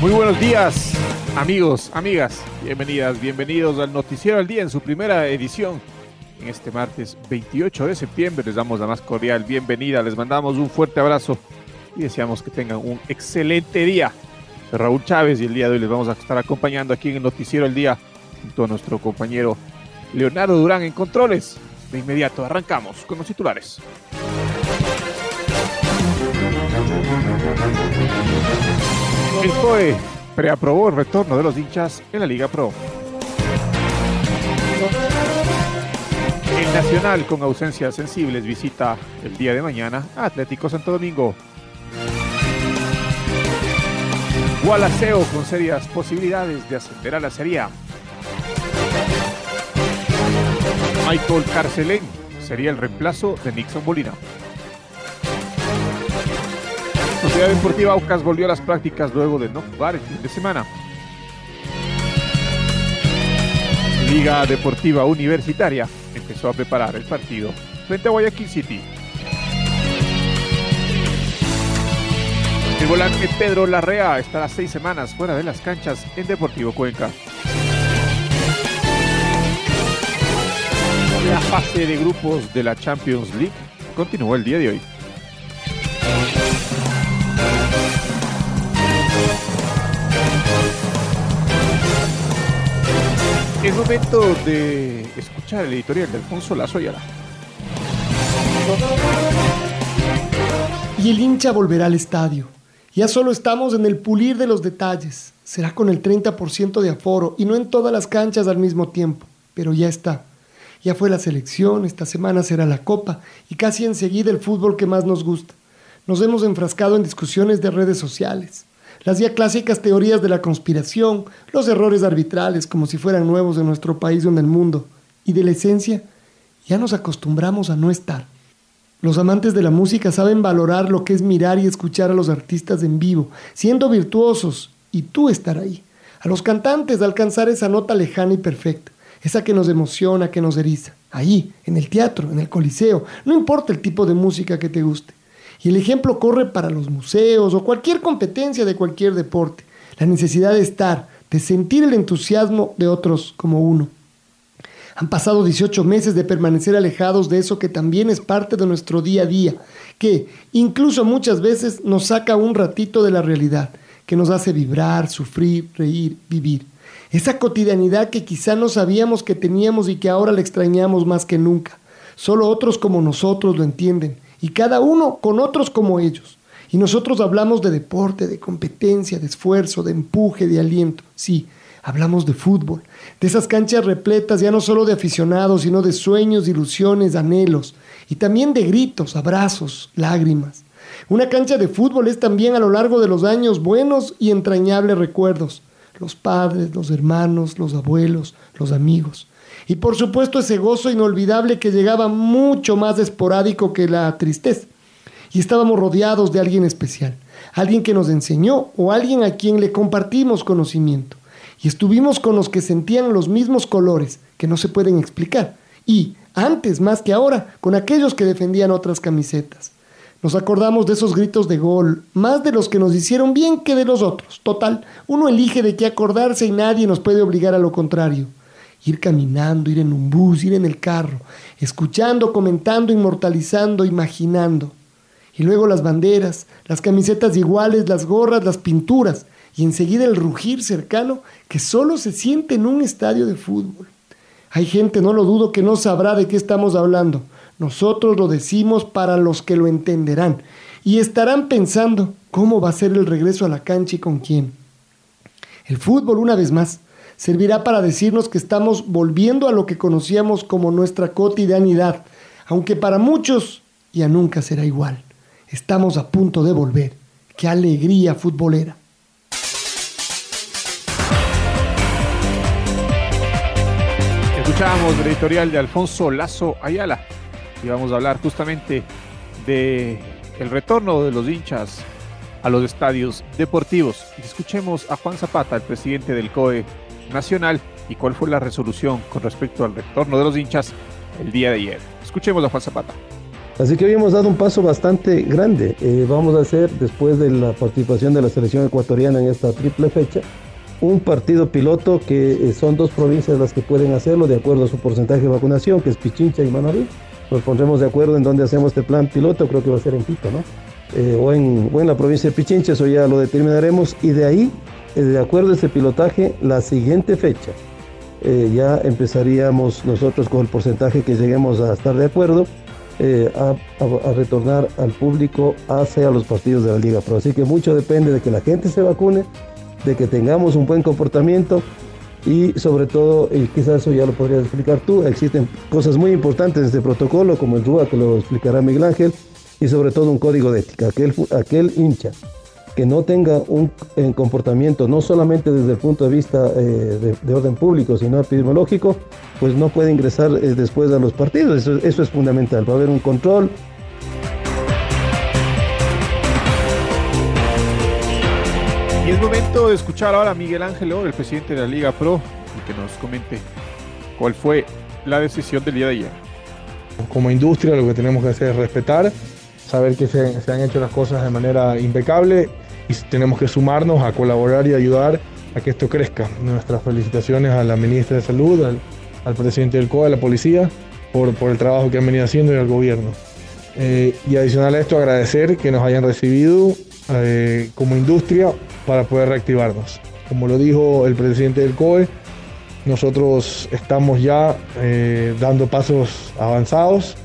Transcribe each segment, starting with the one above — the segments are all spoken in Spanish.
Muy buenos días, amigos, amigas. Bienvenidas, bienvenidos al Noticiero al Día en su primera edición. En este martes 28 de septiembre les damos la más cordial bienvenida, les mandamos un fuerte abrazo y deseamos que tengan un excelente día. Raúl Chávez y el día de hoy les vamos a estar acompañando aquí en el Noticiero al Día junto a nuestro compañero Leonardo Durán en Controles. De inmediato arrancamos con los titulares. El COE preaprobó el retorno de los hinchas en la Liga Pro. El Nacional con ausencias sensibles visita el día de mañana a Atlético Santo Domingo. Gualaceo con serias posibilidades de ascender a la Serie. Michael Carcelén sería el reemplazo de Nixon Molina. Sociedad Deportiva Aucas volvió a las prácticas luego de no jugar el fin de semana. Liga Deportiva Universitaria empezó a preparar el partido frente a Guayaquil City. El volante Pedro Larrea estará seis semanas fuera de las canchas en Deportivo Cuenca. La fase de grupos de la Champions League continuó el día de hoy. Momento de escuchar el editorial de Alfonso Lazo Ayala. Y el hincha volverá al estadio. Ya solo estamos en el pulir de los detalles. Será con el 30% de aforo y no en todas las canchas al mismo tiempo. Pero ya está. Ya fue la selección, esta semana será la copa y casi enseguida el fútbol que más nos gusta. Nos hemos enfrascado en discusiones de redes sociales las ya clásicas teorías de la conspiración, los errores arbitrales como si fueran nuevos en nuestro país o en el mundo, y de la esencia, ya nos acostumbramos a no estar. Los amantes de la música saben valorar lo que es mirar y escuchar a los artistas en vivo, siendo virtuosos, y tú estar ahí. A los cantantes alcanzar esa nota lejana y perfecta, esa que nos emociona, que nos eriza. Ahí, en el teatro, en el coliseo, no importa el tipo de música que te guste. Y el ejemplo corre para los museos o cualquier competencia de cualquier deporte. La necesidad de estar, de sentir el entusiasmo de otros como uno. Han pasado 18 meses de permanecer alejados de eso que también es parte de nuestro día a día, que incluso muchas veces nos saca un ratito de la realidad, que nos hace vibrar, sufrir, reír, vivir. Esa cotidianidad que quizá no sabíamos que teníamos y que ahora la extrañamos más que nunca. Solo otros como nosotros lo entienden y cada uno con otros como ellos. Y nosotros hablamos de deporte, de competencia, de esfuerzo, de empuje, de aliento. Sí, hablamos de fútbol, de esas canchas repletas ya no solo de aficionados, sino de sueños, ilusiones, anhelos, y también de gritos, abrazos, lágrimas. Una cancha de fútbol es también a lo largo de los años buenos y entrañables recuerdos. Los padres, los hermanos, los abuelos, los amigos. Y por supuesto ese gozo inolvidable que llegaba mucho más esporádico que la tristeza. Y estábamos rodeados de alguien especial, alguien que nos enseñó o alguien a quien le compartimos conocimiento. Y estuvimos con los que sentían los mismos colores que no se pueden explicar. Y, antes más que ahora, con aquellos que defendían otras camisetas. Nos acordamos de esos gritos de gol, más de los que nos hicieron bien que de los otros. Total, uno elige de qué acordarse y nadie nos puede obligar a lo contrario ir caminando, ir en un bus, ir en el carro, escuchando, comentando, inmortalizando, imaginando. Y luego las banderas, las camisetas iguales, las gorras, las pinturas, y enseguida el rugir cercano que solo se siente en un estadio de fútbol. Hay gente, no lo dudo, que no sabrá de qué estamos hablando. Nosotros lo decimos para los que lo entenderán y estarán pensando cómo va a ser el regreso a la cancha y con quién. El fútbol, una vez más, servirá para decirnos que estamos volviendo a lo que conocíamos como nuestra cotidianidad, aunque para muchos ya nunca será igual. Estamos a punto de volver. ¡Qué alegría futbolera! Escuchábamos el editorial de Alfonso Lazo Ayala y vamos a hablar justamente de el retorno de los hinchas a los estadios deportivos. Escuchemos a Juan Zapata, el presidente del COE Nacional, y cuál fue la resolución con respecto al retorno de los hinchas el día de ayer. Escuchemos a Juan Zapata. Así que hoy hemos dado un paso bastante grande. Eh, vamos a hacer, después de la participación de la selección ecuatoriana en esta triple fecha, un partido piloto que eh, son dos provincias las que pueden hacerlo de acuerdo a su porcentaje de vacunación, que es Pichincha y Manaví. Nos pondremos de acuerdo en dónde hacemos este plan piloto, creo que va a ser en Quito, ¿no? Eh, o, en, o en la provincia de Pichincha, eso ya lo determinaremos. Y de ahí, de acuerdo a este pilotaje, la siguiente fecha, ya empezaríamos nosotros con el porcentaje que lleguemos a estar de acuerdo eh, a, retornar al público hacia los partidos de la Liga Pro. Así que mucho depende de que la gente se vacune, de que tengamos un buen comportamiento y sobre todo, y quizás eso ya lo podrías explicar tú, existen cosas muy importantes en este protocolo, como el RUA que lo explicará Miguel Ángel, y sobre todo un código de ética. Aquel, aquel hincha que no tenga un comportamiento, no solamente desde el punto de vista eh, de, orden público, sino epidemiológico, pues no puede ingresar eh, después a los partidos. Eso, es fundamental. Va a haber un control. Y es momento de escuchar ahora a Miguel Ángel el presidente de la Liga Pro, y que nos comente cuál fue la decisión del día de ayer. Como industria lo que tenemos que hacer es respetar, saber que se, se han hecho las cosas de manera impecable y tenemos que sumarnos a colaborar y ayudar a que esto crezca. Nuestras felicitaciones a la ministra de Salud, al, presidente del COA, a la policía, por, por, el trabajo que han venido haciendo y al gobierno. Eh, y adicional a esto, agradecer que nos hayan recibido eh, como industria para poder reactivarnos. Como lo dijo el presidente del COE, nosotros estamos ya eh, dando pasos avanzados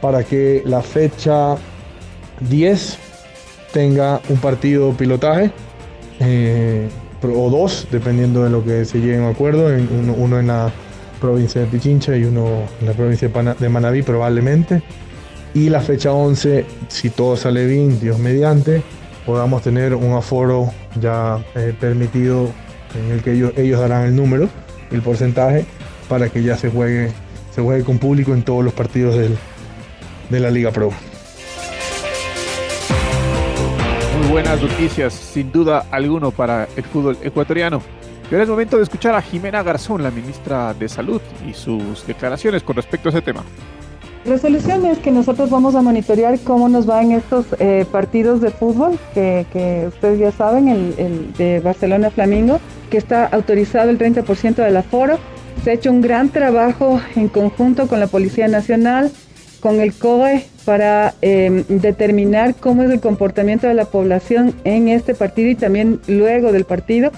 para que la fecha 10 tenga un partido pilotaje eh, o dos, dependiendo de lo que se llegue a acuerdo, uno, en la provincia de Pichincha y uno en la provincia de Manabí probablemente. Y la fecha 11, si todo sale bien, Dios mediante, podamos tener un aforo ya eh, permitido en el que ellos, ellos darán el número, el porcentaje, para que ya se juegue, se juegue con público en todos los partidos de la Liga Pro. Buenas noticias, sin duda alguno, para el fútbol ecuatoriano. Y ahora es momento de escuchar a Jimena Garzón, la ministra de Salud, y sus declaraciones con respecto a ese tema. La solución es que nosotros vamos a monitorear cómo nos van estos eh, partidos de fútbol, que, ustedes ya saben, el, de Barcelona Flamingo, que está autorizado el 30% del aforo. Se ha hecho un gran trabajo en conjunto con la Policía Nacional, con el COE para em, determinar cómo es el comportamiento de la población en este partido y también luego del partido.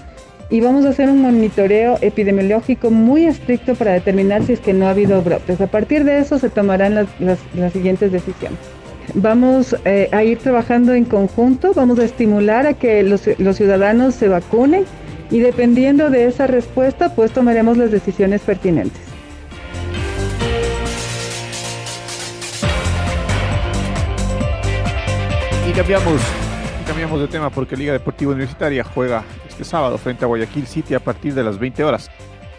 Y vamos a hacer un monitoreo epidemiológico muy estricto para determinar si es que no ha habido brotes. A partir de eso se tomarán las, siguientes decisiones. Vamos eh, a ir trabajando en conjunto, vamos a estimular a que los, los ciudadanos se vacunen y dependiendo de esa respuesta, pues tomaremos las decisiones pertinentes. Cambiamos, cambiamos de tema porque Liga Deportiva Universitaria juega este sábado frente a Guayaquil City a partir de las 20 horas.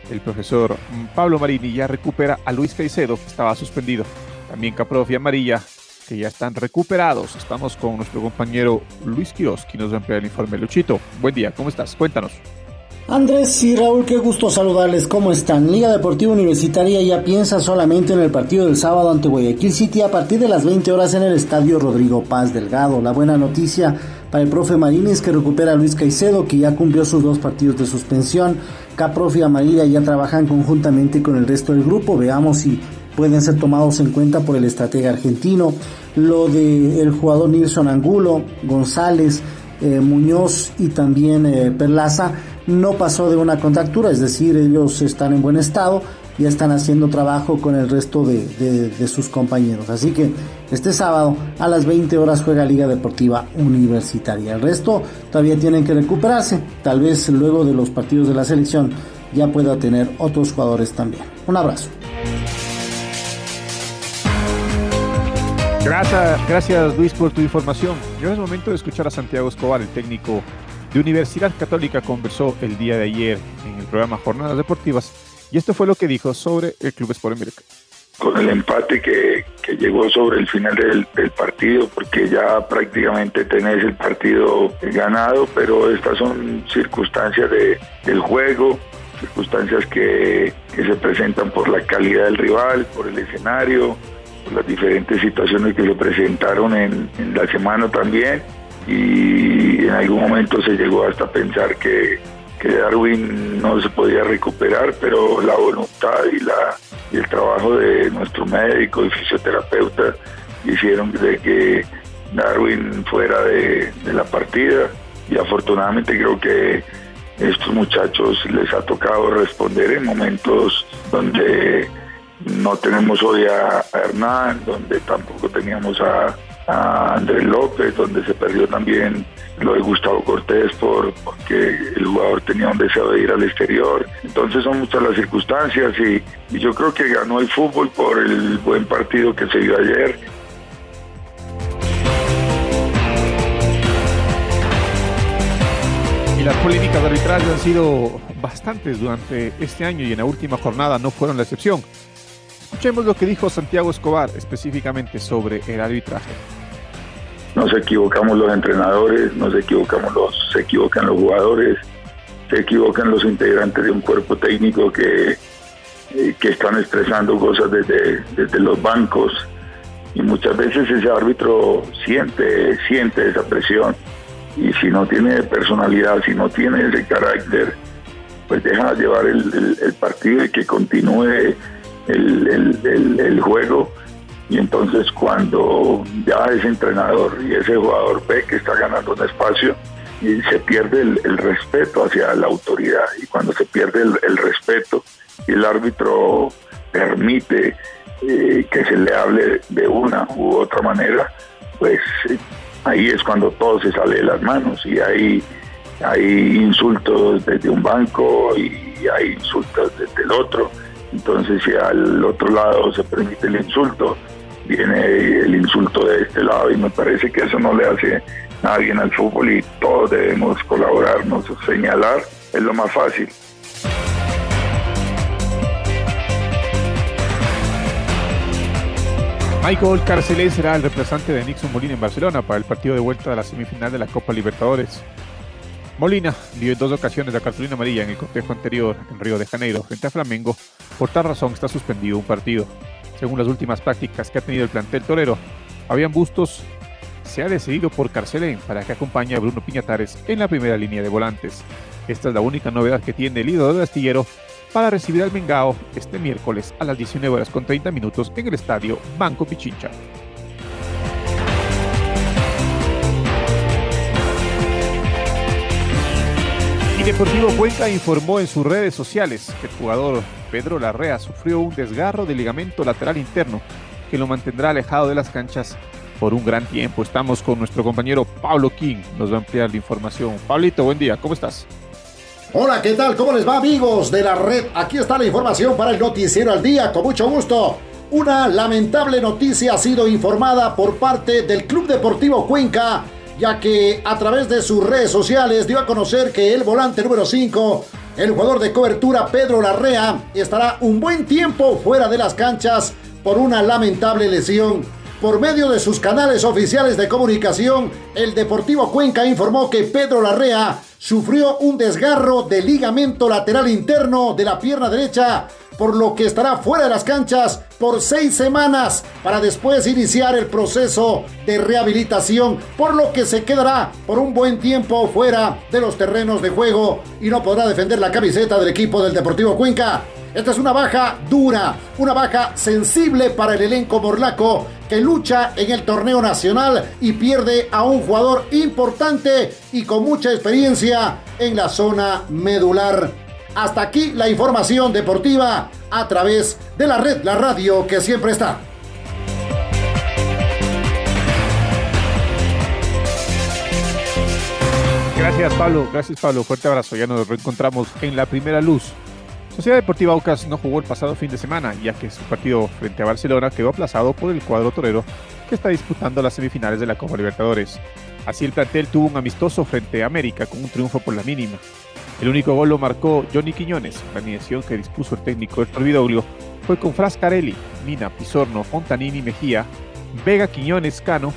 El profesor Pablo Marini ya recupera a Luis Caicedo, que estaba suspendido. También Caprof y Amarilla, que ya están recuperados. Estamos con nuestro compañero Luis Quiroz, que nos va a ampliar el informe. Luchito, buen día, ¿cómo estás? Cuéntanos. Andrés y Raúl, qué gusto saludarles. ¿Cómo están? Liga Deportiva Universitaria ya piensa solamente en el partido del sábado ante Guayaquil City a partir de las 20 horas en el estadio Rodrigo Paz Delgado. La buena noticia para el profe Marini es que recupera a Luis Caicedo, que ya cumplió sus dos partidos de suspensión. Caprof y Amarilla ya trabajan conjuntamente con el resto del grupo. Veamos si pueden ser tomados en cuenta por el estratega argentino. Lo del el jugador Nilson Angulo, González, eh, Muñoz y también eh, Perlaza no pasó de una contractura, es decir, ellos están en buen estado. ya están haciendo trabajo con el resto de, sus compañeros. Así que este sábado a las 20 horas juega Liga Deportiva Universitaria. El resto todavía tienen que recuperarse. Tal vez luego de los partidos de la selección ya pueda tener otros jugadores también. Un abrazo. Gracias, gracias Luis por tu información. Yo es momento de escuchar a Santiago Escobar, el técnico de Universidad Católica, conversó el día de ayer en el programa Jornadas Deportivas y esto fue lo que dijo sobre el Club Sport América. Con el empate que, que llegó sobre el final del, del, partido, porque ya prácticamente tenés el partido ganado, pero estas son circunstancias de, del juego, circunstancias que, que se presentan por la calidad del rival, por el escenario, por las diferentes situaciones que se presentaron en, en la semana también y en algún momento se llegó hasta pensar que, Darwin no se podía recuperar, pero la voluntad y, la, el trabajo de nuestro médico y fisioterapeuta hicieron de que Darwin fuera de, la partida. Y afortunadamente creo que estos muchachos les ha tocado responder en momentos donde no tenemos hoy a Hernán, donde tampoco teníamos a, a Andrés López, donde se perdió también lo de Gustavo Cortés por, porque el jugador tenía un deseo de ir al exterior. Entonces son muchas las circunstancias y, y yo creo que ganó el fútbol por el buen partido que se dio ayer. Y las polémicas de arbitraje han sido bastantes durante este año y en la última jornada no fueron la excepción. Escuchemos lo que dijo Santiago Escobar específicamente sobre el arbitraje nos equivocamos los entrenadores, nos equivocamos los, se equivocan los jugadores, se equivocan los integrantes de un cuerpo técnico que, eh, que están expresando cosas desde, desde los bancos. Y muchas veces ese árbitro siente, siente esa presión. Y si no tiene personalidad, si no tiene ese carácter, pues deja llevar el, partido y que continúe el, el juego y entonces cuando ya ese entrenador y ese jugador ve que está ganando un espacio y se pierde el, respeto hacia la autoridad y cuando se pierde el, respeto y el árbitro permite eh, que se le hable de una u otra manera, pues eh, ahí es cuando todo se sale de las manos y hay, hay insultos desde un banco y hay insultos desde el otro. Entonces si al otro lado se permite el insulto, viene el insulto de este lado y me parece que eso no le hace a bien al fútbol y todos debemos colaborarnos, señalar es lo más fácil. Michael Carcelé será el reemplazante de Nixon Molina en Barcelona para el partido de vuelta de la semifinal de la Copa Libertadores. Molina vio en dos ocasiones la cartulina amarilla en el cotejo anterior en Río de Janeiro frente a Flamengo. Por tal razón está suspendido un partido. Según las últimas prácticas que ha tenido el plantel torero, Fabián Bustos se ha decidido por Carcelén para que acompañe a Bruno Piñatares en la primera línea de volantes. Esta es la única novedad que tiene el ídolo del astillero para recibir al Mengao este miércoles a las 19 horas con 30 minutos en el estadio Banco Pichincha. Y Deportivo Cuenca informó en sus redes sociales que el jugador Pedro Larrea sufrió un desgarro de ligamento lateral interno que lo mantendrá alejado de las canchas por un gran tiempo. Estamos con nuestro compañero Pablo King, nos va a ampliar la información. Pablito, buen día, ¿cómo estás? Hola, ¿qué tal? ¿Cómo les va amigos de la red? Aquí está la información para el noticiero al día, con mucho gusto. Una lamentable noticia ha sido informada por parte del Club Deportivo Cuenca, ya que a través de sus redes sociales dio a conocer que el volante número 5 el jugador de cobertura Pedro Larrea estará un buen tiempo fuera de las canchas por una lamentable lesión. Por medio de sus canales oficiales de comunicación, el Deportivo Cuenca informó que Pedro Larrea sufrió un desgarro de ligamento lateral interno de la pierna derecha por lo que estará fuera de las canchas por seis semanas para después iniciar el proceso de rehabilitación, por lo que se quedará por un buen tiempo fuera de los terrenos de juego y no podrá defender la camiseta del equipo del Deportivo Cuenca. Esta es una baja dura, una baja sensible para el elenco morlaco que lucha en el torneo nacional y pierde a un jugador importante y con mucha experiencia en la zona medular Hasta aquí la información deportiva a través de la red, la radio que siempre está. Gracias Pablo, gracias Pablo, fuerte abrazo, ya nos reencontramos en la primera luz. Sociedad Deportiva Aucas no jugó el pasado fin de semana, ya que su partido frente a Barcelona quedó aplazado por el cuadro torero que está disputando las semifinales de la Copa Libertadores. Así el plantel tuvo un amistoso frente a América con un triunfo por la mínima. El único gol lo marcó Johnny Quiñones. La alineación que dispuso el técnico Héctor Vidoglio fue con Frascarelli, Mina, Pisorno, Fontanini, Mejía, Vega, Quiñones, Cano,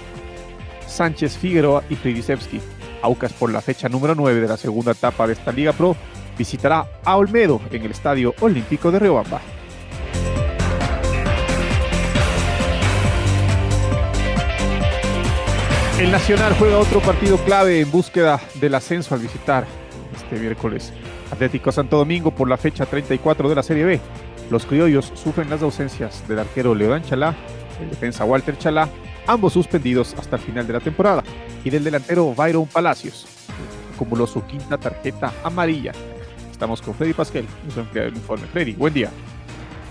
Sánchez, Figueroa y Fridisevski. Aucas por la fecha número 9 de la segunda etapa de esta Liga Pro visitará a Olmedo en el Estadio Olímpico de Riobamba. El Nacional juega otro partido clave en búsqueda del ascenso al visitar este miércoles Atlético Santo Domingo por la fecha 34 de la Serie B. Los criollos sufren las ausencias del arquero Leodán Chalá, el defensa Walter Chalá, ambos suspendidos hasta el final de la temporada, y del delantero Byron Palacios, acumuló su quinta tarjeta amarilla. Estamos con Freddy Pasquel, nuestro empleado del informe. Freddy, buen día.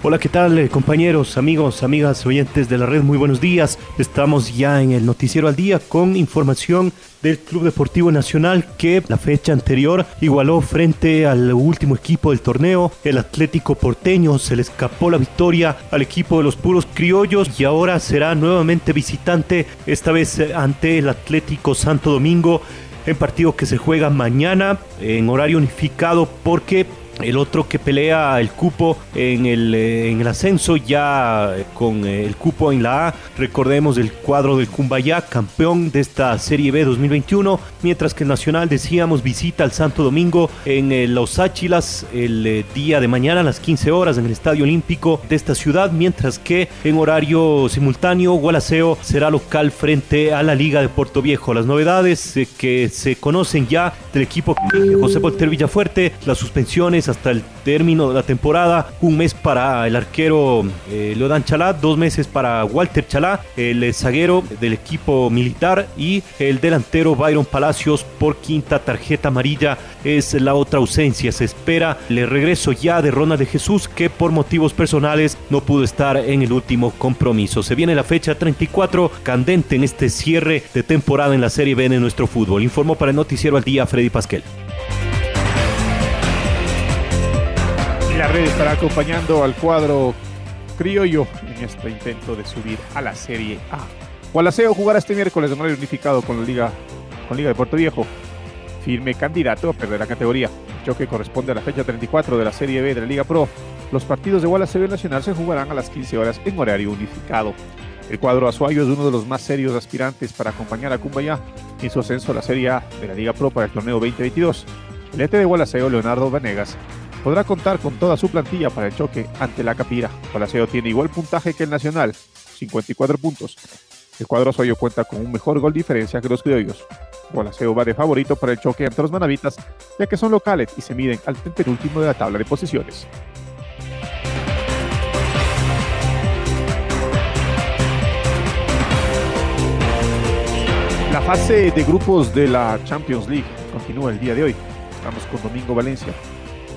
Hola, ¿qué tal eh, compañeros, amigos, amigas, oyentes de la red? Muy buenos días. Estamos ya en el noticiero al día con información del Club Deportivo Nacional que la fecha anterior igualó frente al último equipo del torneo, el Atlético Porteño. Se le escapó la victoria al equipo de los puros criollos y ahora será nuevamente visitante, esta vez eh, ante el Atlético Santo Domingo en partido que se juega mañana en horario unificado porque el otro que pelea el cupo en el, eh, en el ascenso ya eh, con eh, el cupo en la A. Recordemos el cuadro del Cumbayá, campeón de esta Serie B 2021. Mientras que el Nacional, decíamos, visita al Santo Domingo en Los Áchilas el día de mañana a las 15 horas en el Estadio Olímpico de esta ciudad. Mientras que en horario simultáneo, Gualaceo será local frente a la Liga de Puerto Viejo. Las novedades que se conocen ya del equipo José Volter Villafuerte, las suspensiones hasta el término de la temporada. Un mes para el arquero eh, Leodan Chalá, dos meses para Walter Chalá, el zaguero del equipo militar y el delantero Byron Palacios por quinta tarjeta amarilla es la otra ausencia. Se espera el regreso ya de Ronald de Jesús que por motivos personales no pudo estar en el último compromiso. Se viene la fecha 34 candente en este cierre de temporada en la Serie B de nuestro fútbol. Informó para el noticiero al día Freddy Pasquel. La red estará acompañando al cuadro criollo en este intento de subir a la Serie A. Gualaceo jugará este miércoles de horario unificado con la Liga, con Liga de Puerto Viejo. Firme candidato a perder la categoría. El choque corresponde a la fecha 34 de la Serie B de la Liga Pro. Los partidos de Gualaceo Nacional se jugarán a las 15 horas en horario unificado. El cuadro azuayo es uno de los más serios aspirantes para acompañar a Cumbayá en su ascenso a la Serie A de la Liga Pro para el torneo 2022. El ET de Gualaceo, Leonardo Vanegas, podrá contar con toda su plantilla para el choque ante la Capira. Gualaceo tiene igual puntaje que el Nacional, 54 puntos. El cuadro suyo cuenta con un mejor gol diferencia que los criollos. Gualaceo va de favorito para el choque ante los manavitas, ya que son locales y se miden al penúltimo de la tabla de posiciones. La fase de grupos de la Champions League continúa el día de hoy. Estamos con Domingo Valencia,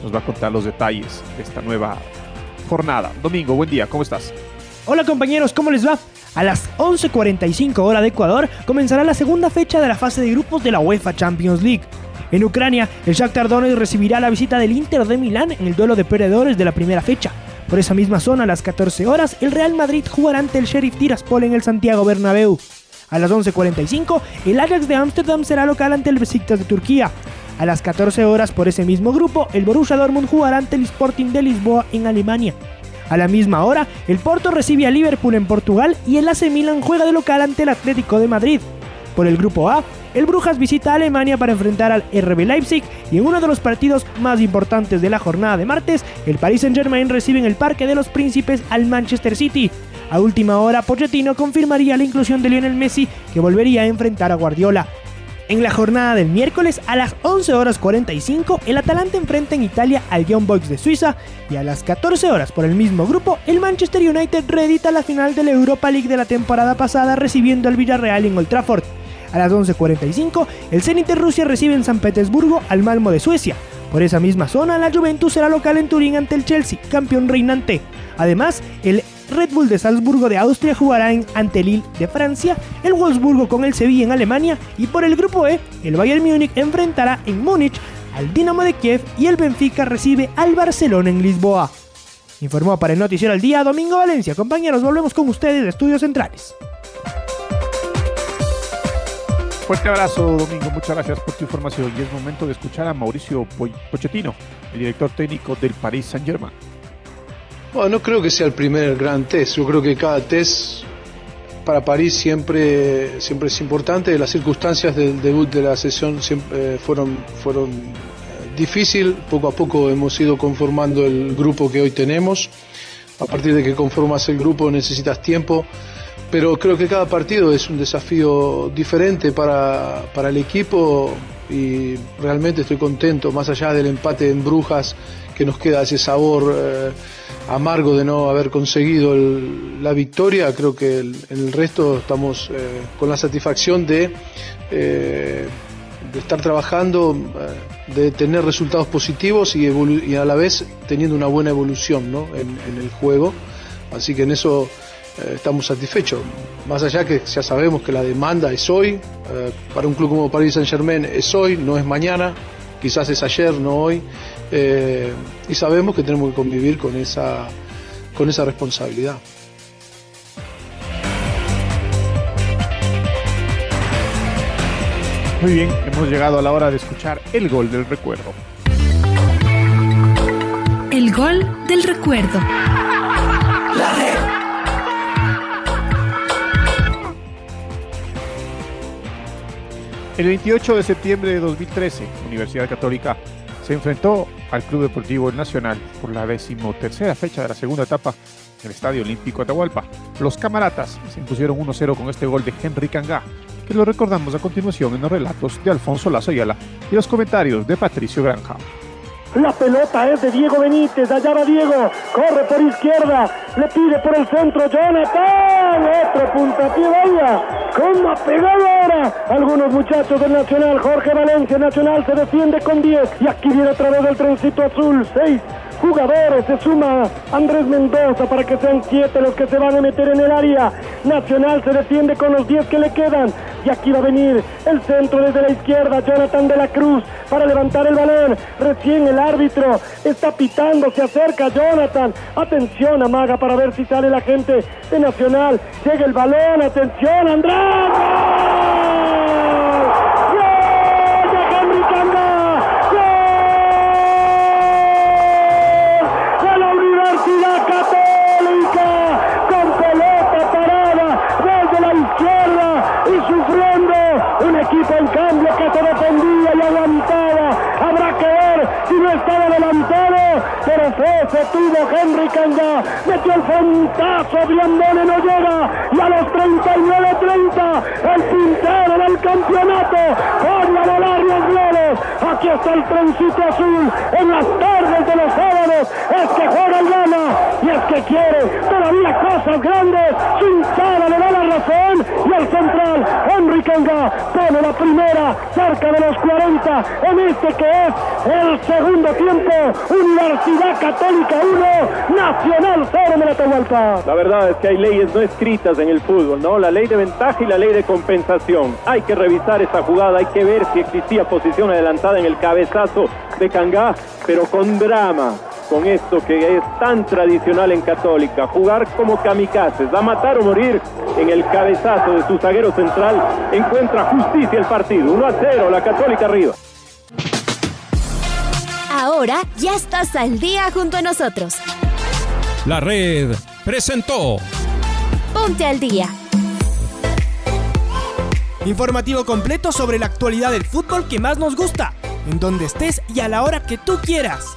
nos va a contar los detalles de esta nueva jornada. Domingo, buen día, ¿cómo estás? Hola compañeros, ¿cómo les va? A las 11.45 hora de Ecuador comenzará la segunda fecha de la fase de grupos de la UEFA Champions League. En Ucrania, el Shakhtar Donetsk recibirá la visita del Inter de Milán en el duelo de perdedores de la primera fecha. Por esa misma zona, a las 14 horas, el Real Madrid jugará ante el Sheriff Tiraspol en el Santiago Bernabéu. A las 11.45, el Ajax de Ámsterdam será local ante el Besiktas de Turquía. A las 14 horas por ese mismo grupo, el Borussia Dortmund jugará ante el Sporting de Lisboa en Alemania. A la misma hora, el Porto recibe a Liverpool en Portugal y el AC Milan juega de local ante el Atlético de Madrid. Por el grupo A, el Brujas visita a Alemania para enfrentar al RB Leipzig y en uno de los partidos más importantes de la jornada de martes, el Paris Saint-Germain recibe en el Parque de los Príncipes al Manchester City. A última hora, Pochettino confirmaría la inclusión de Lionel Messi, que volvería a enfrentar a Guardiola. En la jornada del miércoles a las 11 horas 45 el Atalanta enfrenta en Italia al Young Boys de Suiza y a las 14 horas por el mismo grupo el Manchester United reedita la final de la Europa League de la temporada pasada recibiendo al Villarreal en Old Trafford. A las 11.45 el Zenit de Rusia recibe en San Petersburgo al Malmo de Suecia. Por esa misma zona, la Juventus será local en Turín ante el Chelsea, campeón reinante. Además, el Red Bull de Salzburgo de Austria jugará en ante de Francia, el Wolfsburgo con el Sevilla en Alemania y por el grupo E, el Bayern Múnich enfrentará en Múnich al Dinamo de Kiev y el Benfica recibe al Barcelona en Lisboa. Informó para el Noticiero al Día Domingo Valencia. Compañeros, volvemos con ustedes de Estudios Centrales. Fuerte abrazo, Domingo. Muchas gracias por tu información. Y es momento de escuchar a Mauricio Pochettino, el director técnico del Paris Saint-Germain. No creo que sea el primer gran test. Yo creo que cada test para París siempre, siempre es importante. Las circunstancias del debut de la sesión eh, fueron, fueron difícil. Poco a poco hemos ido conformando el grupo que hoy tenemos. A partir de que conformas el grupo necesitas tiempo pero creo que cada partido es un desafío diferente para, para el equipo y realmente estoy contento, más allá del empate en Brujas, que nos queda ese sabor eh, amargo de no haber conseguido la victoria, creo que en el resto estamos eh, con la satisfacción de, eh, de estar trabajando, de tener resultados positivos y, y, a la vez teniendo una buena evolución ¿no? en, en el juego. Así que en eso estamos satisfechos. Más allá que ya sabemos que la demanda es hoy, para un club como Paris Saint Germain es hoy, no es mañana, quizás es ayer, no hoy, eh, y sabemos que tenemos que convivir con esa, con esa responsabilidad. Muy bien, hemos llegado a la hora de escuchar el gol del recuerdo. El gol del recuerdo. El 28 de septiembre de 2013, Universidad Católica se enfrentó al Club Deportivo Nacional por la decimotercera fecha de la segunda etapa en el Estadio Olímpico Atahualpa. Los camaratas se impusieron 1-0 con este gol de Henry Cangá, que lo recordamos a continuación en los relatos de Alfonso Lazo Ayala y los comentarios de Patricio Granja. La pelota es de Diego Benítez. Allá va Diego. Corre por izquierda. Le pide por el centro Jonathan. Otro puntapié. Vaya. ¿Cómo ha pegado ahora? Algunos muchachos del Nacional. Jorge Valencia. Nacional se defiende con 10. Y aquí viene otra vez el trencito azul. 6 jugadores. Se suma Andrés Mendoza para que sean siete los que se van a meter en el área. Nacional se defiende con los 10 que le quedan. Y aquí va a venir el centro desde la izquierda. Jonathan de la Cruz para levantar el balón. Recién el árbitro está pitando. Se acerca Jonathan. Atención, Amaga, para ver si sale la gente de Nacional. Llega el balón. Atención, Andrés. Se tuvo Henry Canga, metió el fontazo, Briandone no llega, y a los 39-30, el pintero del campeonato, pone a volar aquí está el trencito azul, en las tardes de los sábados, es que juega el y es que quiere todavía cosas grandes, sin cara le da la razón, y el central, Henry Canga, pone la primera, cerca de los 40, en este que es el segundo tiempo, Universidad Católica 1, Nacional 0 de la La verdad es que hay leyes no escritas en el fútbol, ¿no? La ley de ventaja y la ley de compensación. Hay que revisar esta jugada, hay que ver si existía posición adelantada en el cabezazo de Cangá, pero con drama con esto que es tan tradicional en Católica, jugar como kamikazes, a matar o morir en el cabezazo de su zaguero central, encuentra justicia el partido, 1 a 0, la Católica arriba. Ahora ya estás al día junto a nosotros. La red presentó Ponte al día. Informativo completo sobre la actualidad del fútbol que más nos gusta, en donde estés y a la hora que tú quieras.